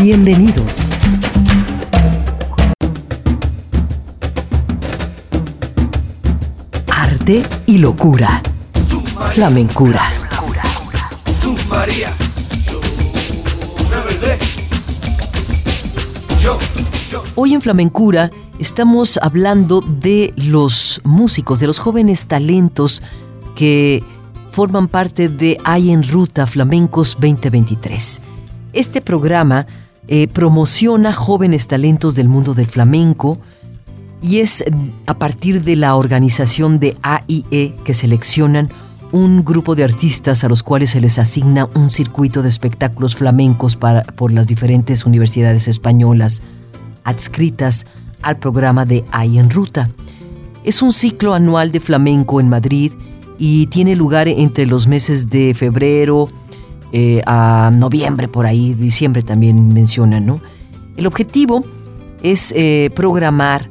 Bienvenidos. Arte y locura. Flamencura. Hoy en Flamencura estamos hablando de los músicos, de los jóvenes talentos que forman parte de Hay en Ruta Flamencos 2023. Este programa eh, promociona jóvenes talentos del mundo del flamenco y es a partir de la organización de AIE que seleccionan un grupo de artistas a los cuales se les asigna un circuito de espectáculos flamencos para, por las diferentes universidades españolas adscritas al programa de AI en Ruta. Es un ciclo anual de flamenco en Madrid y tiene lugar entre los meses de febrero eh, a noviembre, por ahí, diciembre también mencionan, ¿no? El objetivo es eh, programar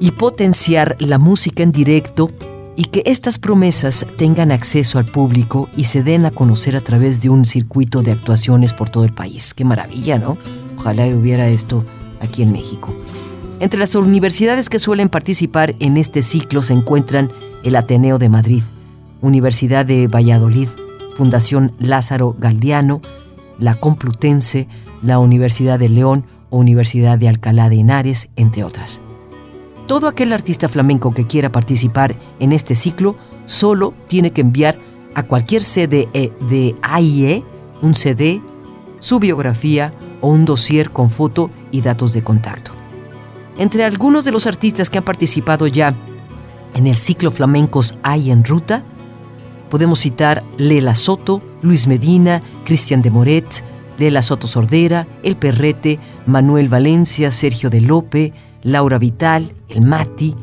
y potenciar la música en directo y que estas promesas tengan acceso al público y se den a conocer a través de un circuito de actuaciones por todo el país. Qué maravilla, ¿no? Ojalá hubiera esto aquí en México. Entre las universidades que suelen participar en este ciclo se encuentran el Ateneo de Madrid, Universidad de Valladolid, Fundación Lázaro Galdiano, la Complutense, la Universidad de León o Universidad de Alcalá de Henares, entre otras. Todo aquel artista flamenco que quiera participar en este ciclo solo tiene que enviar a cualquier sede e de AIE un CD, su biografía o un dossier con foto y datos de contacto. Entre algunos de los artistas que han participado ya en el ciclo Flamencos Hay en Ruta, podemos citar Lela Soto, Luis Medina, Cristian de Moret, Lela Soto Sordera, El Perrete, Manuel Valencia, Sergio de Lope, Laura Vital, El Mati,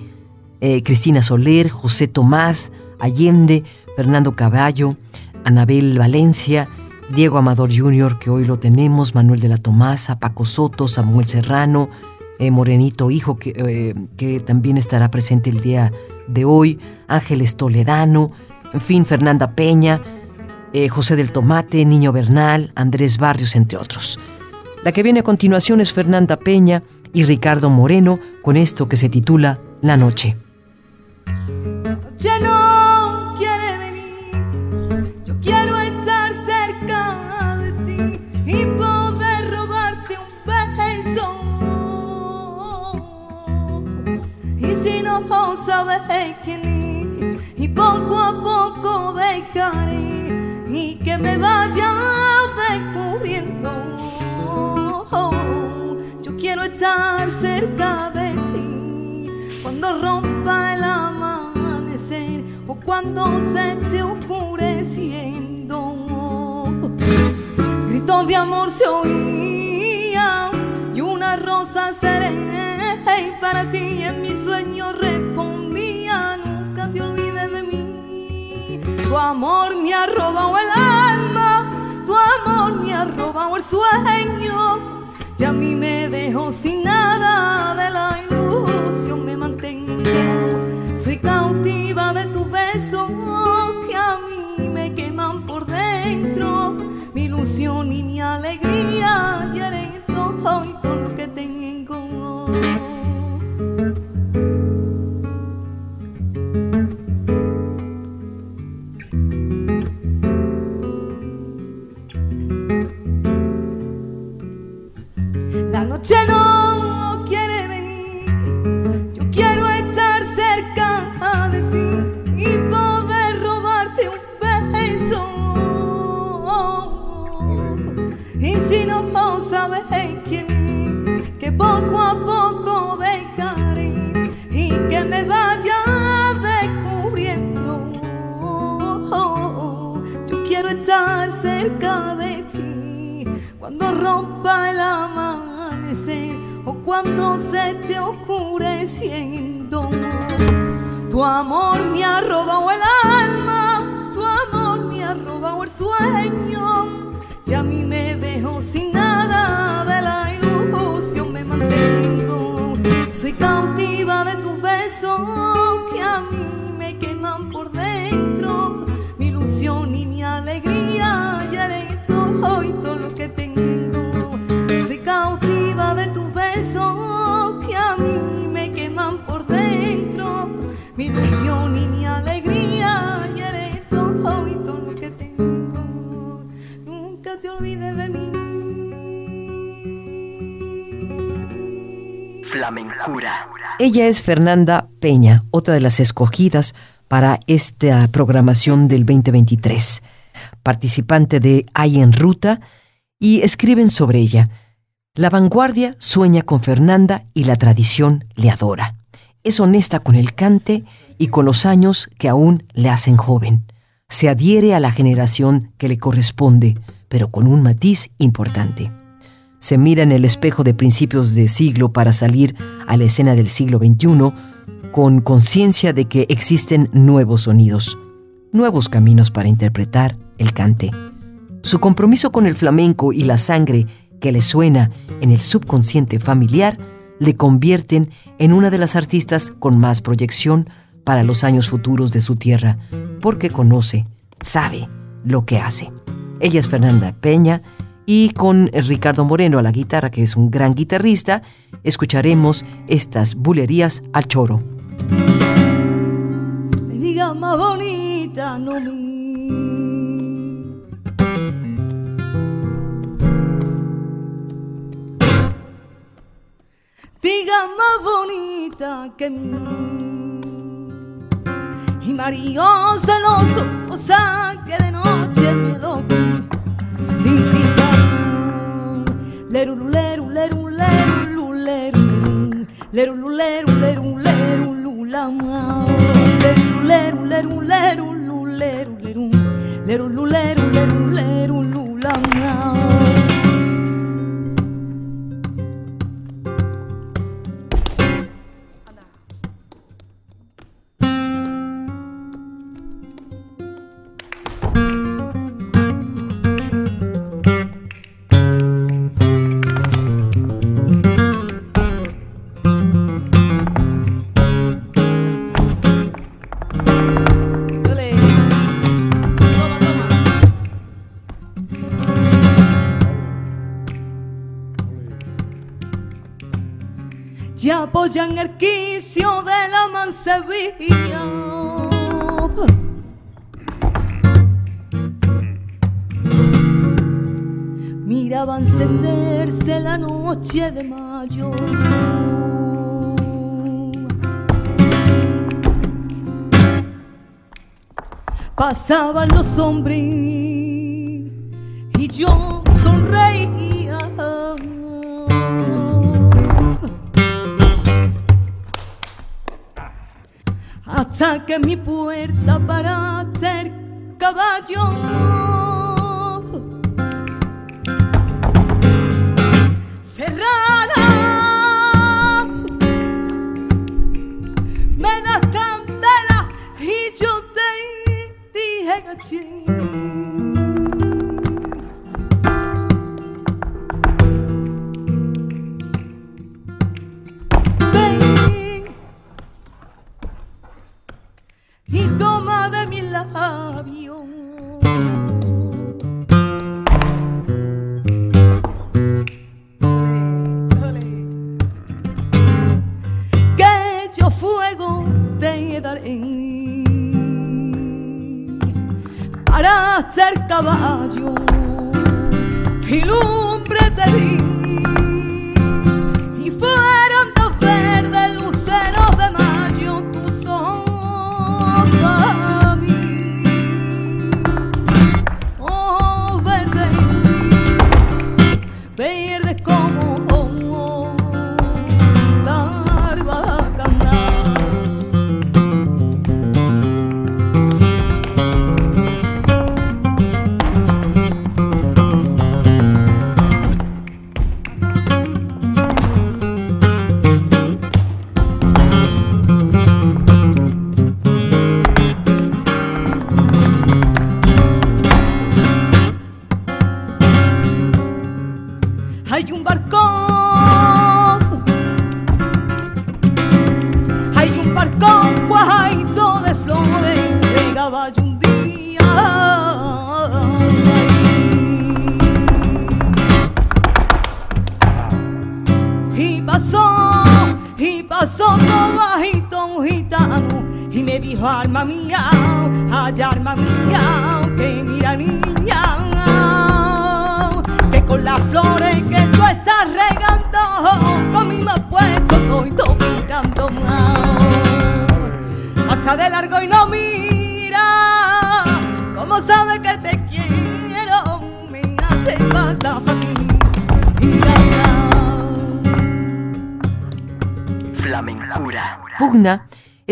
eh, Cristina Soler, José Tomás, Allende, Fernando Caballo, Anabel Valencia, Diego Amador Jr., que hoy lo tenemos, Manuel de la Tomasa, Paco Soto, Samuel Serrano, eh, Morenito Hijo, que, eh, que, también estará presente el día de hoy, Ángeles Toledano, en fin, Fernanda Peña, eh, José del Tomate, Niño Bernal, Andrés Barrios, entre otros. La que viene a continuación es Fernanda Peña y Ricardo Moreno con esto que se titula La Noche. El amanecer o cuando se te oscureciendo. Tu amor me ha robado el alma, tu amor me ha robado el sueño Ella es Fernanda Peña, otra de las escogidas para esta programación del 2023, participante de Hay en Ruta, y escriben sobre ella. La vanguardia sueña con Fernanda y la tradición le adora. Es honesta con el cante y con los años que aún le hacen joven. Se adhiere a la generación que le corresponde, pero con un matiz importante se mira en el espejo de principios de siglo para salir a la escena del siglo XXI con conciencia de que existen nuevos sonidos, nuevos caminos para interpretar el cante. Su compromiso con el flamenco y la sangre que le suena en el subconsciente familiar le convierten en una de las artistas con más proyección para los años futuros de su tierra, porque conoce, sabe lo que hace. Ella es Fernanda Peña, y con Ricardo Moreno a la guitarra, que es un gran guitarrista, escucharemos estas bulerías al choro. Me diga más bonita, no me. Diga más bonita que mí. Y Mario celoso, o sea que de noche me lo leru leru leru leru Ya apoyan el quicio de la mansevilla. Miraba encenderse la noche de mayo. Pasaban los hombres y yo hasta que mi puerta para ser caballo lavaggio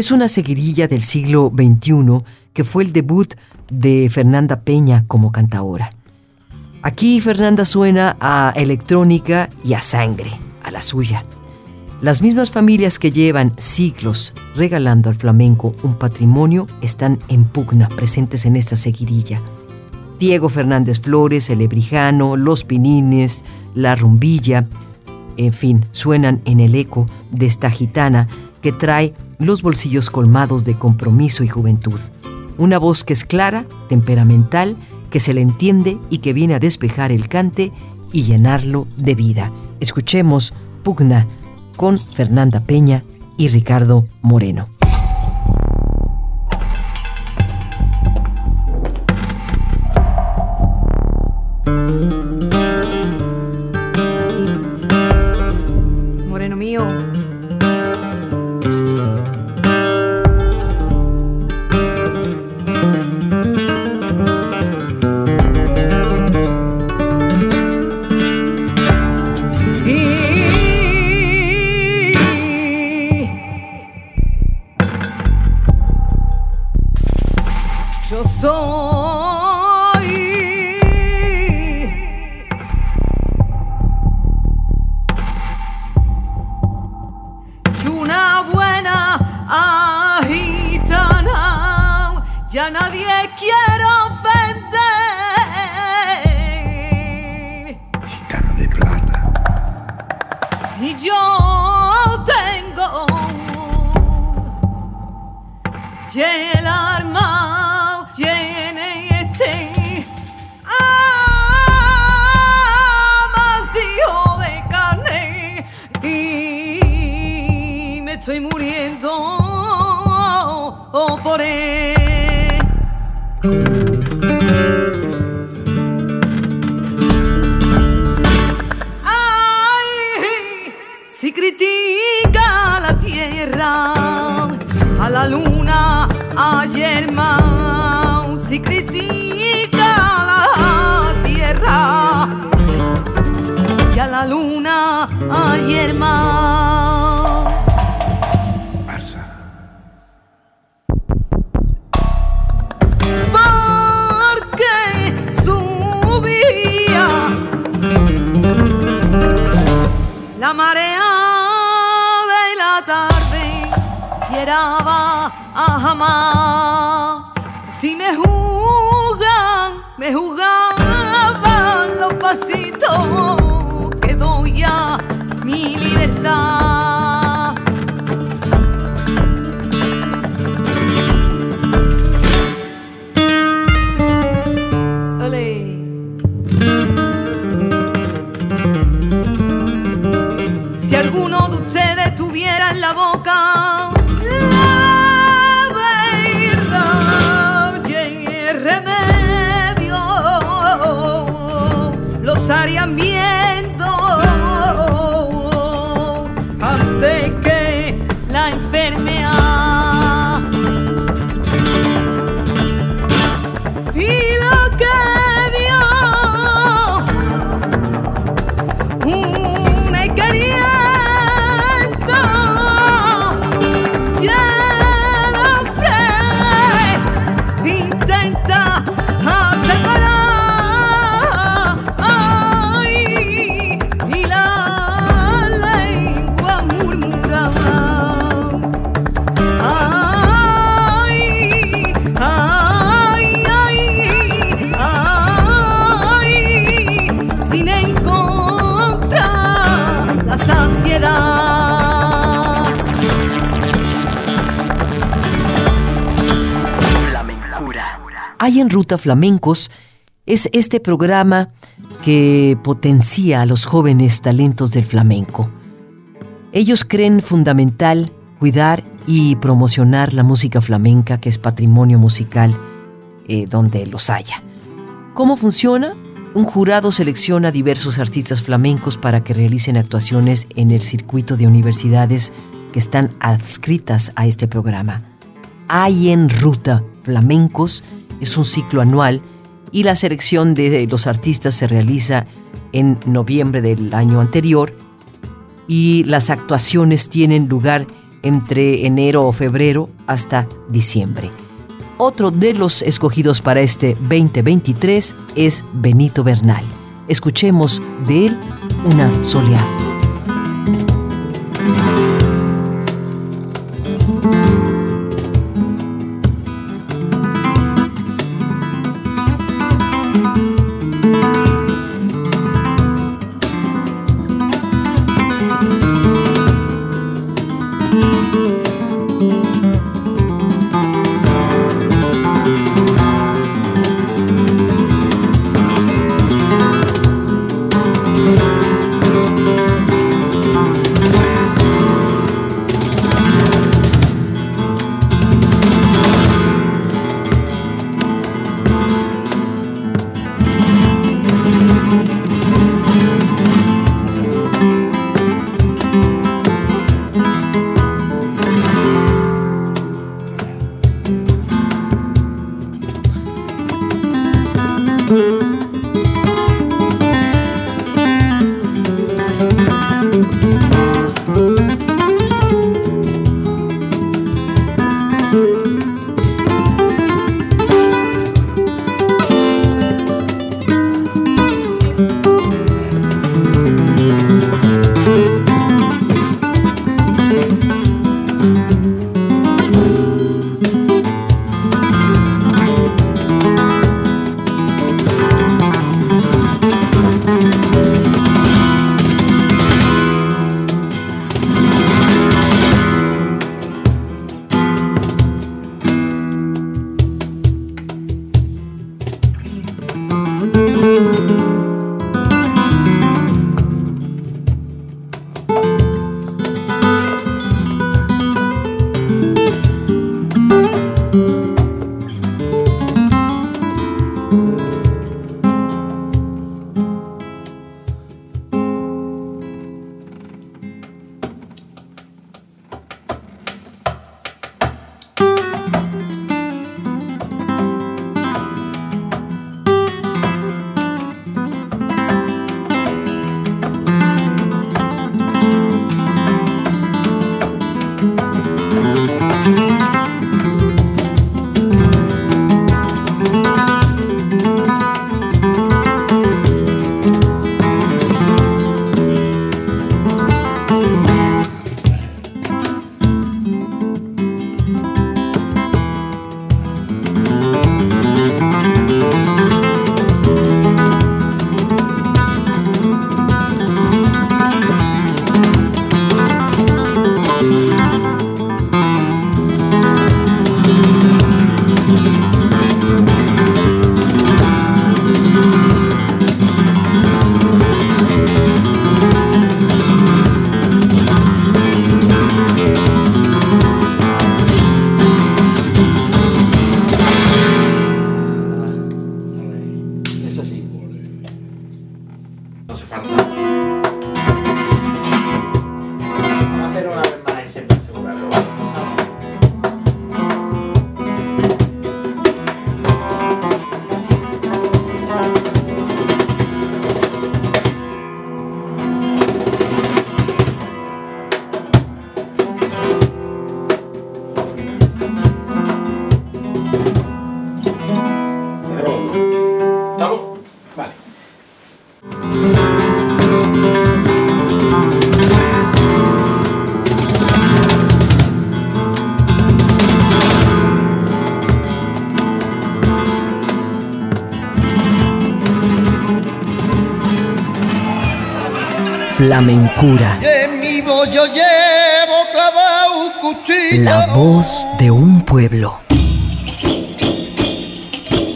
es una seguirilla del siglo XXI que fue el debut de Fernanda Peña como cantaora. Aquí Fernanda suena a electrónica y a sangre, a la suya. Las mismas familias que llevan siglos regalando al flamenco un patrimonio están en pugna, presentes en esta seguirilla. Diego Fernández Flores, el Ebrijano, Los Pinines, La Rumbilla, en fin, suenan en el eco de esta gitana que trae los bolsillos colmados de compromiso y juventud. Una voz que es clara, temperamental, que se le entiende y que viene a despejar el cante y llenarlo de vida. Escuchemos Pugna con Fernanda Peña y Ricardo Moreno. Hay en Ruta Flamencos es este programa que potencia a los jóvenes talentos del flamenco. Ellos creen fundamental cuidar y promocionar la música flamenca, que es patrimonio musical eh, donde los haya. ¿Cómo funciona? Un jurado selecciona diversos artistas flamencos para que realicen actuaciones en el circuito de universidades que están adscritas a este programa. Hay en Ruta Flamencos es un ciclo anual y la selección de los artistas se realiza en noviembre del año anterior y las actuaciones tienen lugar entre enero o febrero hasta diciembre. Otro de los escogidos para este 2023 es Benito Bernal. Escuchemos de él una soleada. Cuchillo. La voz de un pueblo.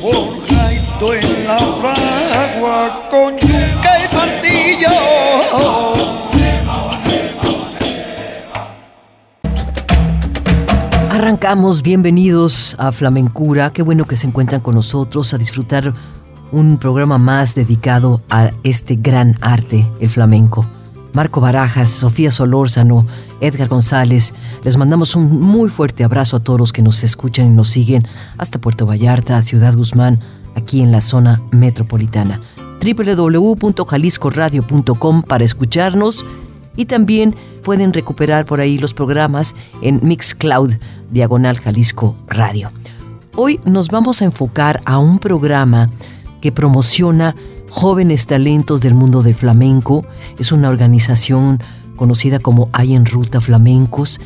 Forjado en la fragua con yuca y martillo. Arrancamos, bienvenidos a Flamencura, qué bueno que se encuentran con nosotros a disfrutar un programa más dedicado a este gran arte, el flamenco. Marco Barajas, Sofía Solórzano, Edgar González, les mandamos un muy fuerte abrazo a todos los que nos escuchan y nos siguen hasta Puerto Vallarta, Ciudad Guzmán, aquí en la zona metropolitana. www.jaliscoradio.com para escucharnos y también pueden recuperar por ahí los programas en Mixcloud, diagonal Jalisco Radio. Hoy nos vamos a enfocar a un programa que promociona jóvenes talentos del mundo del flamenco. Es una organización conocida como Hay en Ruta Flamencos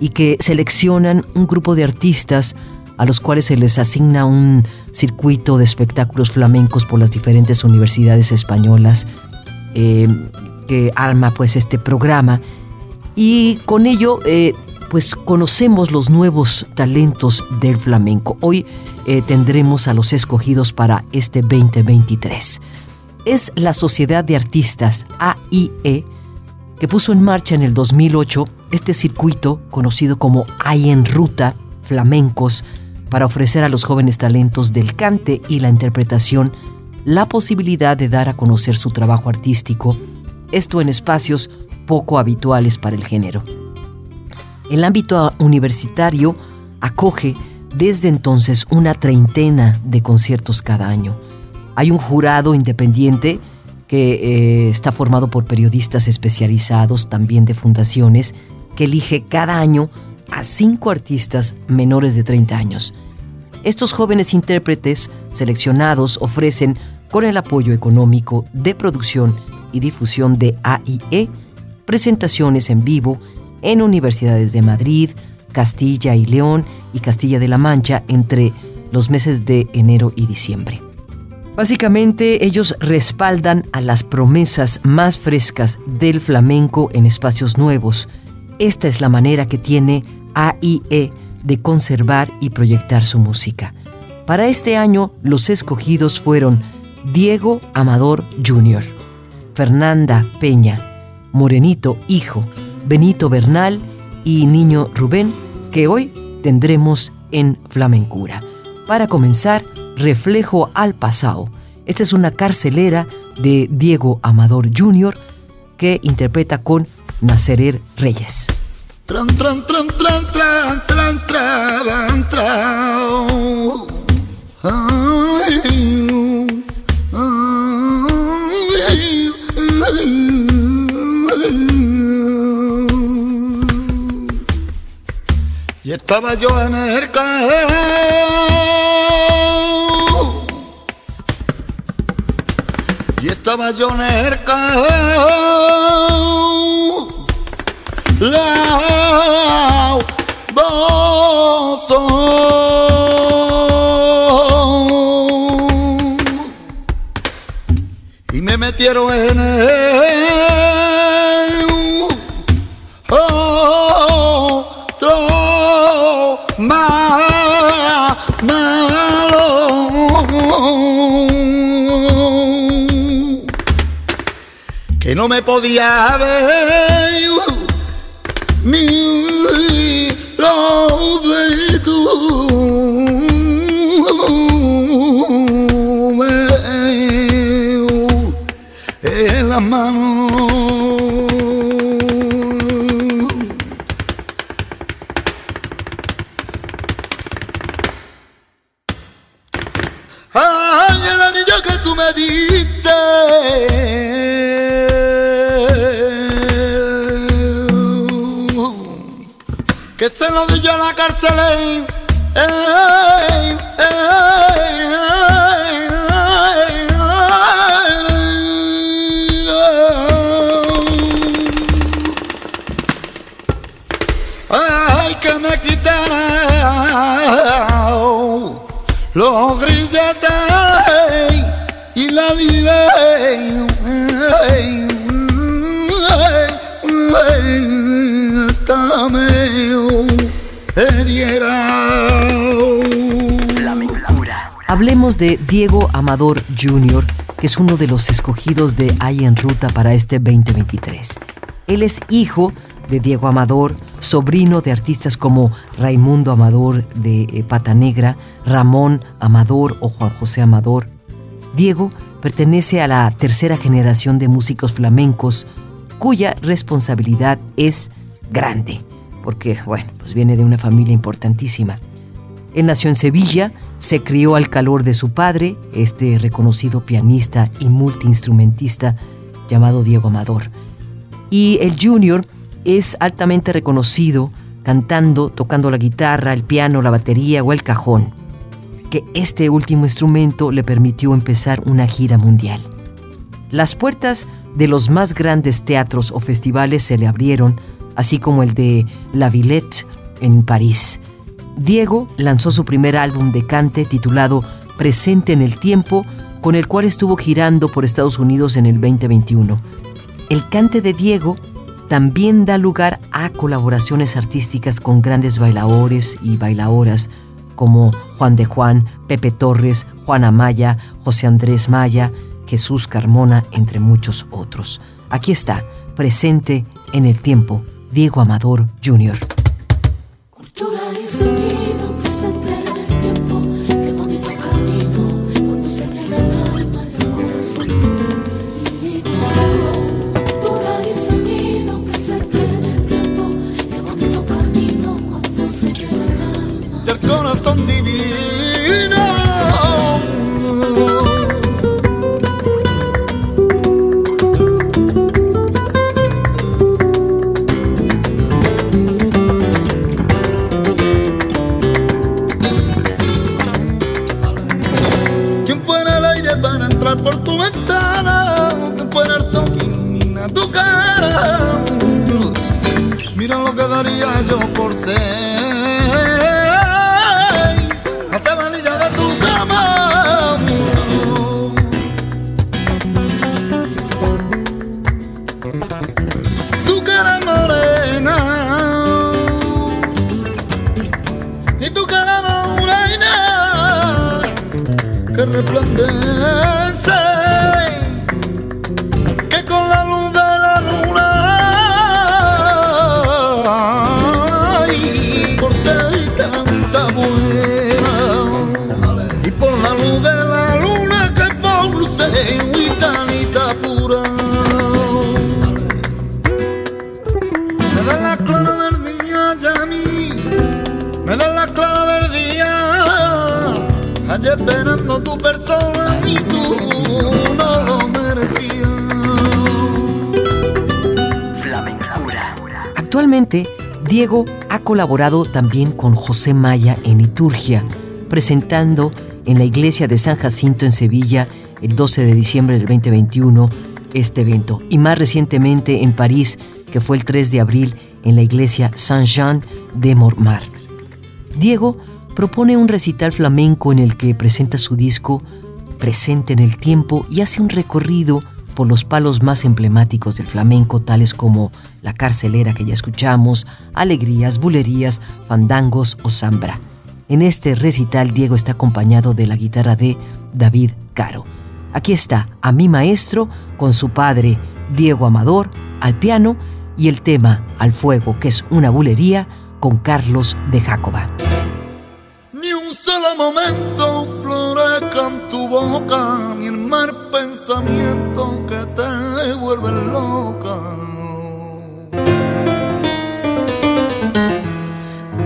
y que seleccionan un grupo de artistas a los cuales se les asigna un circuito de espectáculos flamencos por las diferentes universidades españolas eh, que arma pues este programa y con ello eh, pues conocemos los nuevos talentos del flamenco. Hoy eh, tendremos a los escogidos para este 2023. Es la Sociedad de Artistas AIE que puso en marcha en el 2008 este circuito conocido como Hay en Ruta Flamencos para ofrecer a los jóvenes talentos del cante y la interpretación la posibilidad de dar a conocer su trabajo artístico, esto en espacios poco habituales para el género. El ámbito universitario acoge desde entonces una treintena de conciertos cada año. Hay un jurado independiente que eh, está formado por periodistas especializados, también de fundaciones, que elige cada año a cinco artistas menores de 30 años. Estos jóvenes intérpretes seleccionados ofrecen, con el apoyo económico de producción y difusión de AIE, presentaciones en vivo en universidades de Madrid, Castilla y León y Castilla de la Mancha entre los meses de enero y diciembre. Básicamente ellos respaldan a las promesas más frescas del flamenco en espacios nuevos. Esta es la manera que tiene AIE de conservar y proyectar su música. Para este año los escogidos fueron Diego Amador Jr., Fernanda Peña, Morenito Hijo, Benito Bernal y Niño Rubén, que hoy tendremos en Flamencura. Para comenzar, Reflejo al Pasado. Esta es una carcelera de Diego Amador Jr. que interpreta con Nacerer Reyes. Y estaba yo en el estaba yo en el La Y me metieron en el que no me podía ver. Mi lo de tú en la mano Diego Amador Jr., que es uno de los escogidos de Hay en Ruta para este 2023. Él es hijo de Diego Amador, sobrino de artistas como Raimundo Amador de eh, Pata Negra, Ramón Amador o Juan José Amador. Diego pertenece a la tercera generación de músicos flamencos cuya responsabilidad es grande, porque, bueno, pues viene de una familia importantísima. Él nació en Sevilla, se crió al calor de su padre, este reconocido pianista y multiinstrumentista llamado Diego Amador. Y el Junior es altamente reconocido cantando, tocando la guitarra, el piano, la batería o el cajón, que este último instrumento le permitió empezar una gira mundial. Las puertas de los más grandes teatros o festivales se le abrieron, así como el de La Villette en París. Diego lanzó su primer álbum de cante titulado Presente en el Tiempo, con el cual estuvo girando por Estados Unidos en el 2021. El cante de Diego también da lugar a colaboraciones artísticas con grandes bailadores y bailadoras como Juan de Juan, Pepe Torres, Juan Amaya, José Andrés Maya, Jesús Carmona, entre muchos otros. Aquí está, presente en el tiempo, Diego Amador Jr. corazón divino. ¿Quién fuera el aire para entrar por tu ventana? ¿Quién fuera el sol que ilumina tu cara? Mira lo que daría yo por ser the Diego ha colaborado también con José Maya en liturgia, presentando en la iglesia de San Jacinto en Sevilla el 12 de diciembre del 2021 este evento, y más recientemente en París, que fue el 3 de abril en la iglesia Saint-Jean de Montmartre. Diego propone un recital flamenco en el que presenta su disco presente en el tiempo y hace un recorrido los palos más emblemáticos del flamenco, tales como la carcelera que ya escuchamos, alegrías, bulerías, fandangos o zambra. En este recital Diego está acompañado de la guitarra de David Caro. Aquí está a mi maestro con su padre Diego Amador al piano y el tema Al Fuego, que es una bulería con Carlos de Jacoba. Ni un solo momento en tu boca, ni el mar pensamiento que te vuelve loca.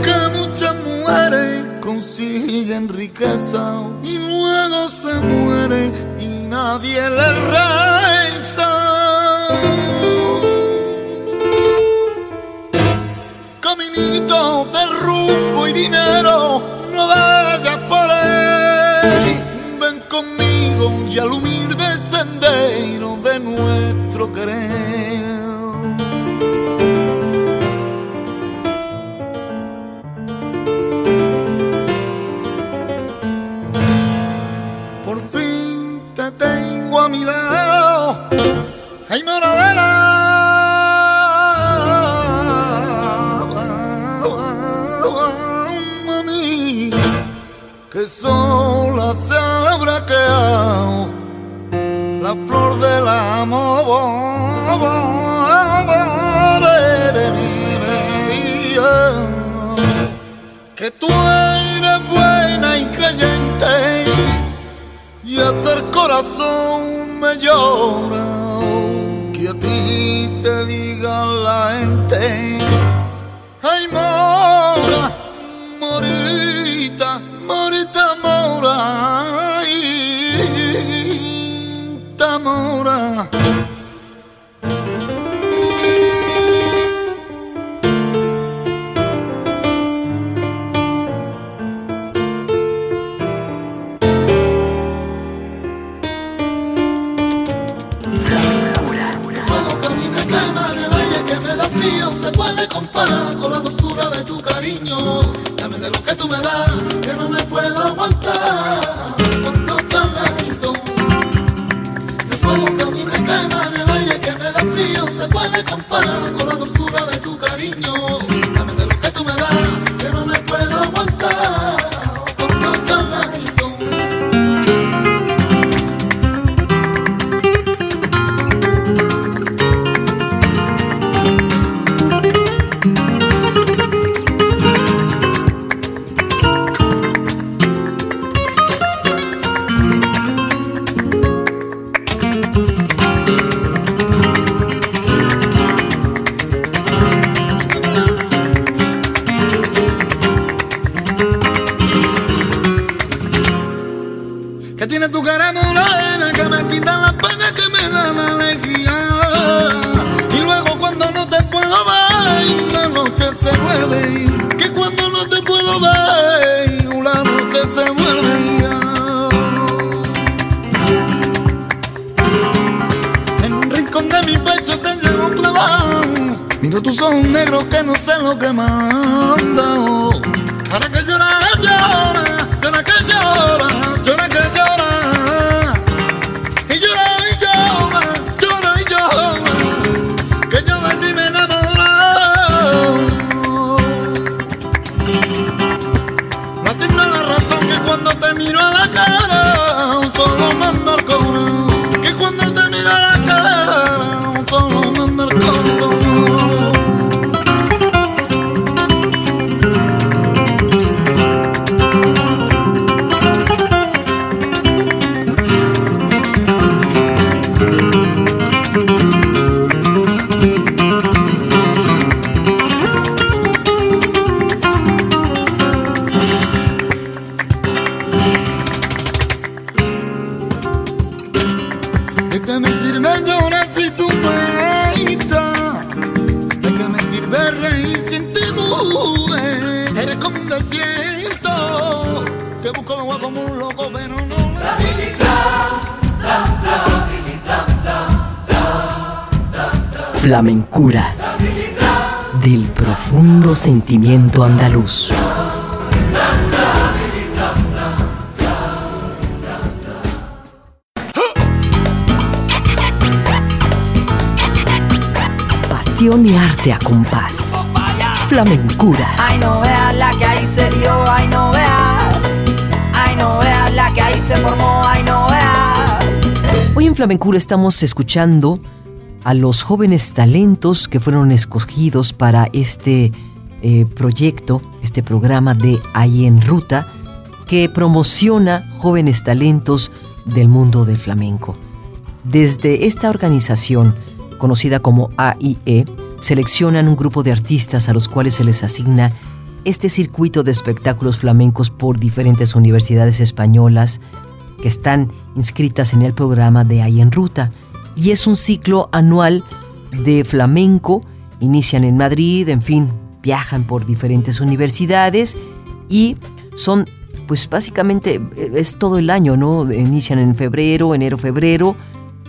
Que muchas mujeres consiguen riqueza y luego se mueren y nadie le reza. Caminito de rumbo y dinero no vayas por ahí. Y al humilde sendero de nuestro querer. Por fin te tengo a mi lado. Ay, sola que tú eres buena y creyente y hasta el corazón me llora que a ti te diga la gente ay Pero tus ojos negros que no sé lo que manda. Oh. ¿Para que llora, llora? ¿Será que llora? Flamencura del profundo sentimiento andaluz. Pasión y arte a compás. Flamencura. Ay, no veas la que ahí se dio, ay, no veas. Ay, no veas la que ahí se formó, ay, no veas. Hoy en Flamencura estamos escuchando a los jóvenes talentos que fueron escogidos para este eh, proyecto, este programa de Ahí en Ruta, que promociona jóvenes talentos del mundo del flamenco. Desde esta organización, conocida como AIE, seleccionan un grupo de artistas a los cuales se les asigna este circuito de espectáculos flamencos por diferentes universidades españolas que están inscritas en el programa de Ahí en Ruta y es un ciclo anual de flamenco. Inician en Madrid, en fin, viajan por diferentes universidades y son, pues básicamente eh, es todo el año, ¿no? Inician en febrero, enero, febrero,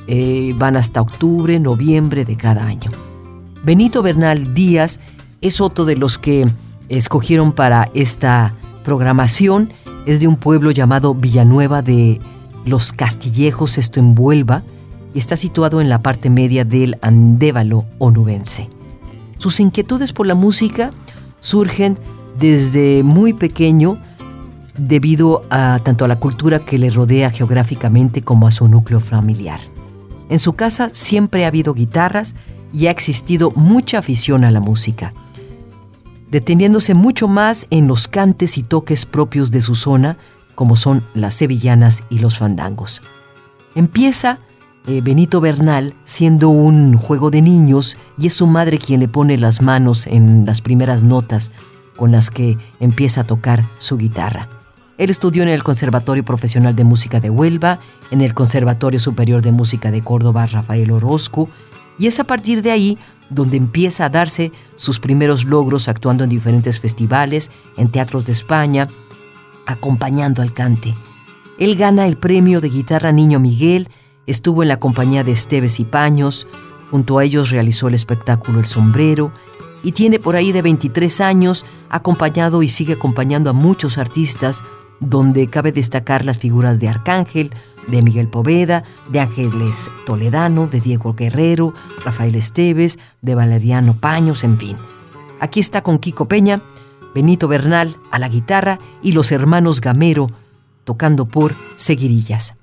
eh, van hasta octubre, noviembre de cada año. Benito Bernal Díaz es otro de los que escogieron para esta programación. Es de un pueblo llamado Villanueva de los Castillejos, esto en Huelva está situado en la parte media del Andévalo onubense. Sus inquietudes por la música surgen desde muy pequeño debido a tanto a la cultura que le rodea geográficamente como a su núcleo familiar. En su casa siempre ha habido guitarras y ha existido mucha afición a la música. deteniéndose mucho más en los cantes y toques propios de su zona, como son las sevillanas y los fandangos. Empieza eh, Benito Bernal siendo un juego de niños y es su madre quien le pone las manos en las primeras notas con las que empieza a tocar su guitarra. Él estudió en el Conservatorio Profesional de Música de Huelva, en el Conservatorio Superior de Música de Córdoba Rafael Orozco, y es a partir de ahí donde empieza a darse sus primeros logros actuando en diferentes festivales, en teatros de España, acompañando al cante. Él gana el premio de guitarra Niño Miguel, estuvo en la compañía de Esteves y Paños, junto a ellos realizó el espectáculo El Sombrero, y tiene por ahí de 23 años, acompañado y sigue acompañando a muchos artistas, donde cabe destacar las figuras de Arcángel, de Miguel Poveda, de Ángeles Toledano, de Diego Guerrero, Rafael Esteves, de Valeriano Paños, en fin. Aquí está con Kiko Peña, Benito Bernal a la guitarra y los hermanos Gamero tocando por Seguirillas.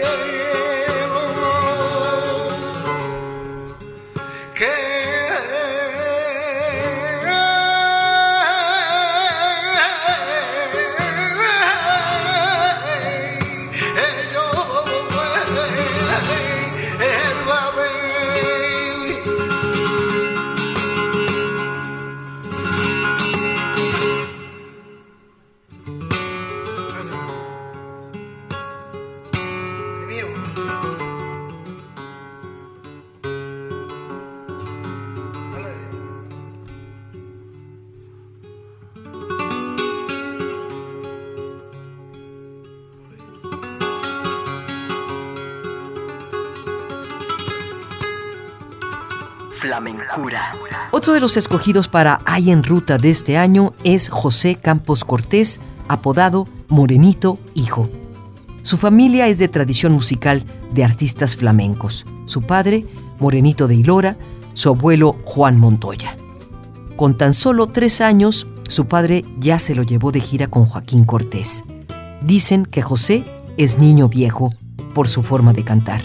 Otro de los escogidos para Hay en Ruta de este año es José Campos Cortés, apodado Morenito Hijo. Su familia es de tradición musical de artistas flamencos. Su padre, Morenito de Hilora, su abuelo Juan Montoya. Con tan solo tres años, su padre ya se lo llevó de gira con Joaquín Cortés. Dicen que José es niño viejo por su forma de cantar.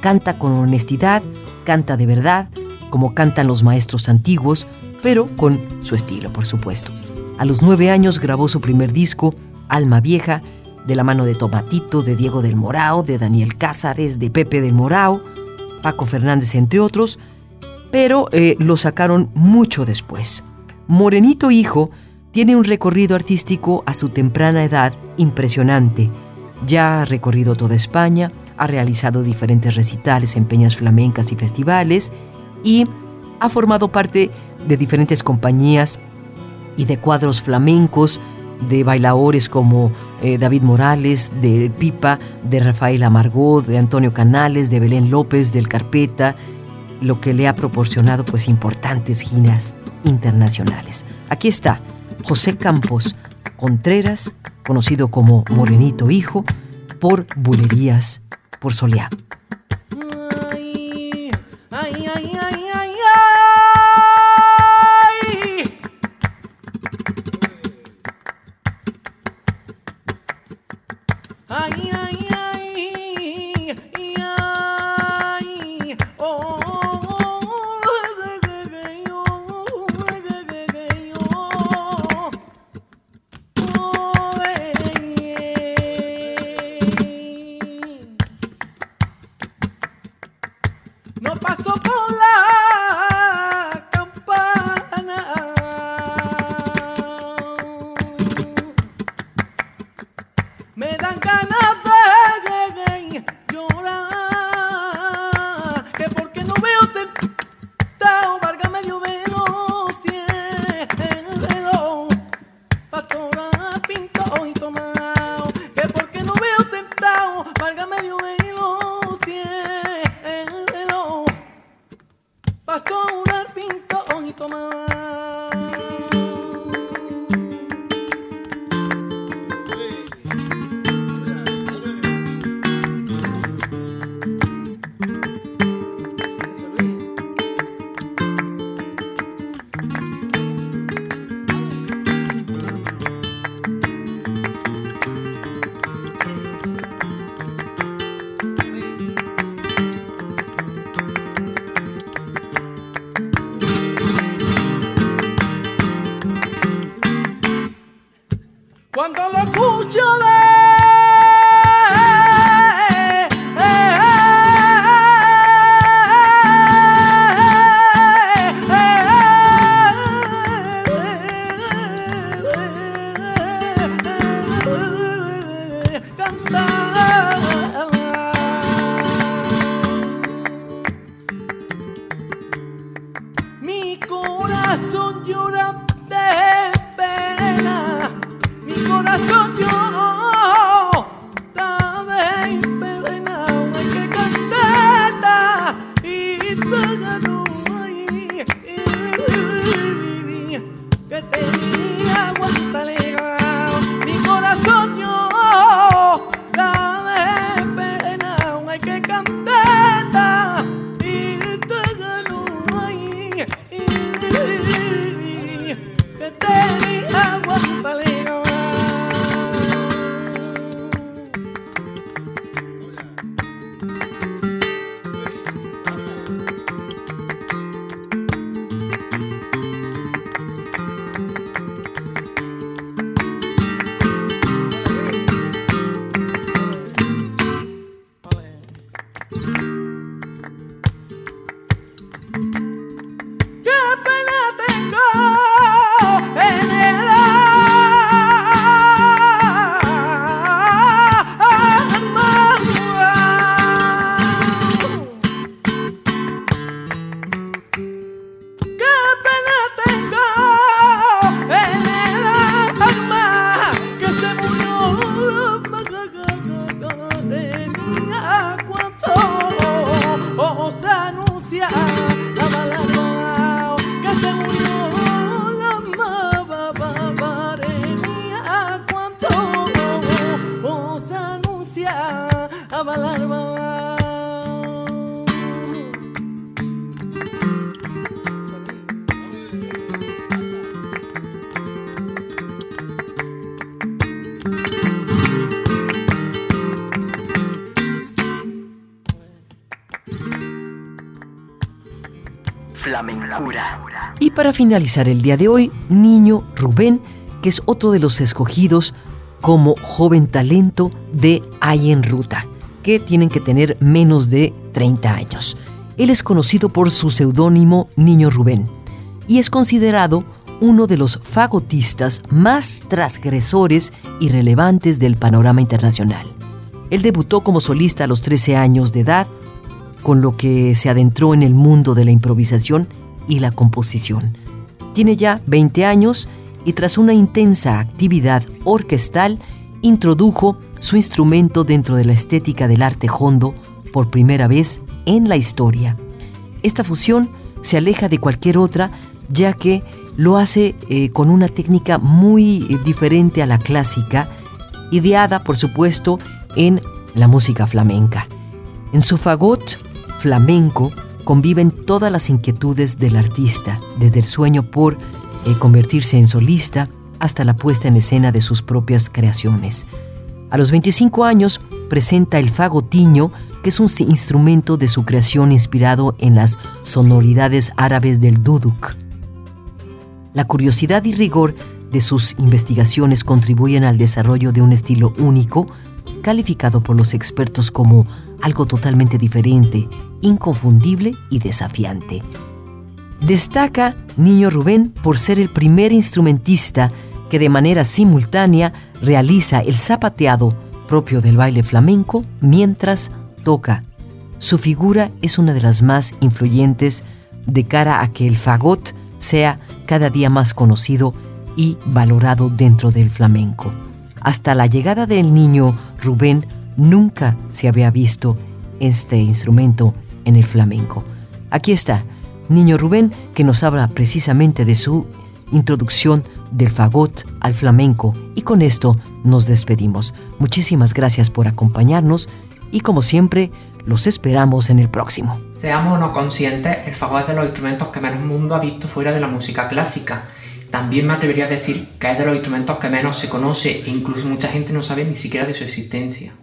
Canta con honestidad, canta de verdad, como cantan los maestros antiguos, pero con su estilo, por supuesto. A los nueve años grabó su primer disco, Alma Vieja, de la mano de Tomatito, de Diego del Morao, de Daniel Cázares, de Pepe del Morao, Paco Fernández, entre otros. pero eh, lo sacaron mucho después. Morenito Hijo tiene un recorrido artístico a su temprana edad impresionante. Ya ha recorrido toda España, ha realizado diferentes recitales en peñas flamencas y festivales y ha formado parte de diferentes compañías y de cuadros flamencos, de bailadores como eh, David Morales, de Pipa, de Rafael Amargó, de Antonio Canales, de Belén López, del Carpeta, lo que le ha proporcionado pues importantes giras internacionales. Aquí está José Campos Contreras, conocido como Morenito Hijo, por Bulerías por Soleá. Para finalizar el día de hoy, Niño Rubén, que es otro de los escogidos como joven talento de Hay en Ruta, que tienen que tener menos de 30 años. Él es conocido por su seudónimo Niño Rubén y es considerado uno de los fagotistas más transgresores y relevantes del panorama internacional. Él debutó como solista a los 13 años de edad, con lo que se adentró en el mundo de la improvisación y la composición. Tiene ya 20 años y tras una intensa actividad orquestal, introdujo su instrumento dentro de la estética del arte hondo por primera vez en la historia. Esta fusión se aleja de cualquier otra ya que lo hace eh, con una técnica muy eh, diferente a la clásica, ideada por supuesto en la música flamenca. En su fagot flamenco conviven todas las inquietudes del artista, desde el sueño por eh, convertirse en solista hasta la puesta en escena de sus propias creaciones. A los 25 años presenta el fagotiño, que es un instrumento de su creación inspirado en las sonoridades árabes del duduk. La curiosidad y rigor de sus investigaciones contribuyen al desarrollo de un estilo único, calificado por los expertos como algo totalmente diferente, inconfundible y desafiante. Destaca Niño Rubén por ser el primer instrumentista que de manera simultánea realiza el zapateado propio del baile flamenco mientras toca. Su figura es una de las más influyentes de cara a que el fagot sea cada día más conocido y valorado dentro del flamenco. Hasta la llegada del niño Rubén nunca se había visto este instrumento en el flamenco. Aquí está, niño Rubén, que nos habla precisamente de su introducción del fagot al flamenco y con esto nos despedimos. Muchísimas gracias por acompañarnos y como siempre los esperamos en el próximo. Seamos no conscientes, el fagot es de los instrumentos que menos mundo ha visto fuera de la música clásica. También me atrevería a decir que es de los instrumentos que menos se conoce e incluso mucha gente no sabe ni siquiera de su existencia.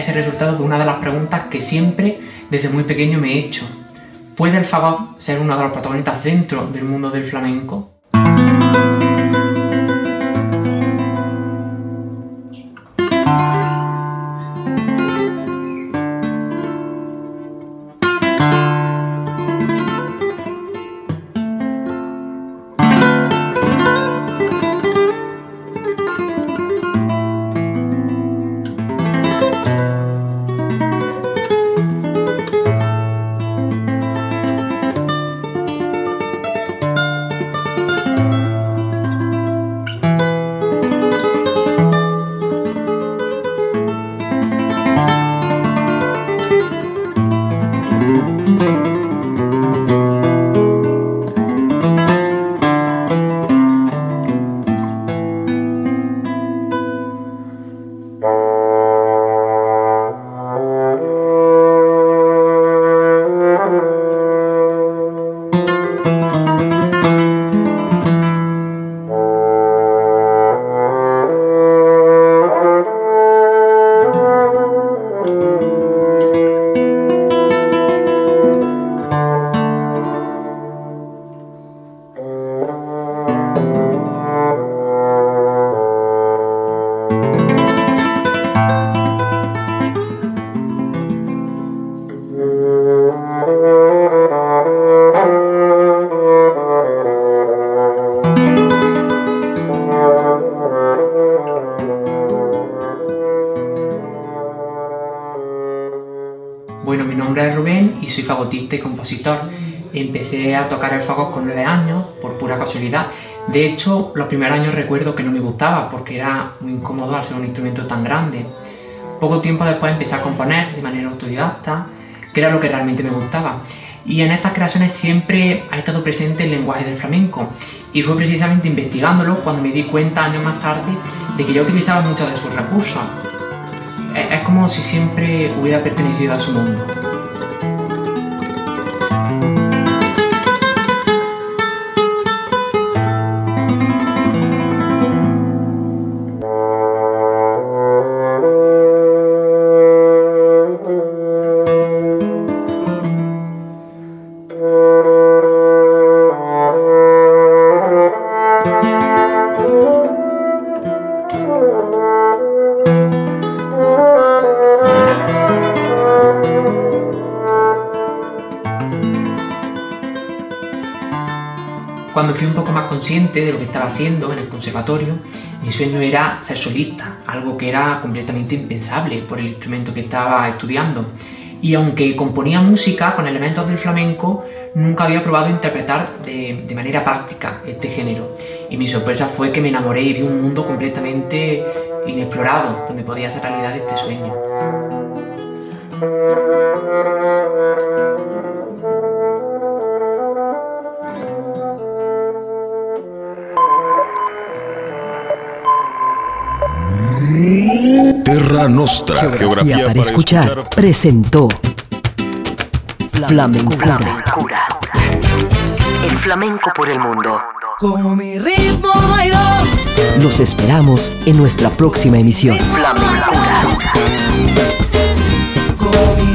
Esto es el resultado de una de las preguntas que siempre desde muy pequeño me he hecho. ¿Puede el fagot ser uno de los protagonistas dentro del mundo del flamenco? Fagotista y compositor. Empecé a tocar el fagot con nueve años, por pura casualidad. De hecho, los primeros años recuerdo que no me gustaba porque era muy incómodo al ser un instrumento tan grande. Poco tiempo después empecé a componer de manera autodidacta, que era lo que realmente me gustaba. Y en estas creaciones siempre ha estado presente el lenguaje del flamenco. Y fue precisamente investigándolo cuando me di cuenta años más tarde de que yo utilizaba muchos de sus recursos. Es como si siempre hubiera pertenecido a su mundo. Consciente de lo que estaba haciendo en el conservatorio, mi sueño era ser solista, algo que era completamente impensable por el instrumento que estaba estudiando. Y aunque componía música con elementos del flamenco, nunca había probado interpretar de, de, manera práctica este género. Y mi sorpresa fue que me enamoré y vi un mundo completamente inexplorado, donde podía hacer realidad este sueño. Nostra. Geografía, para, escuchar, presentó Flamencura. El flamenco por el mundo. Como mi ritmo no hay dos. Los esperamos en nuestra próxima emisión. Flamencura. Como mi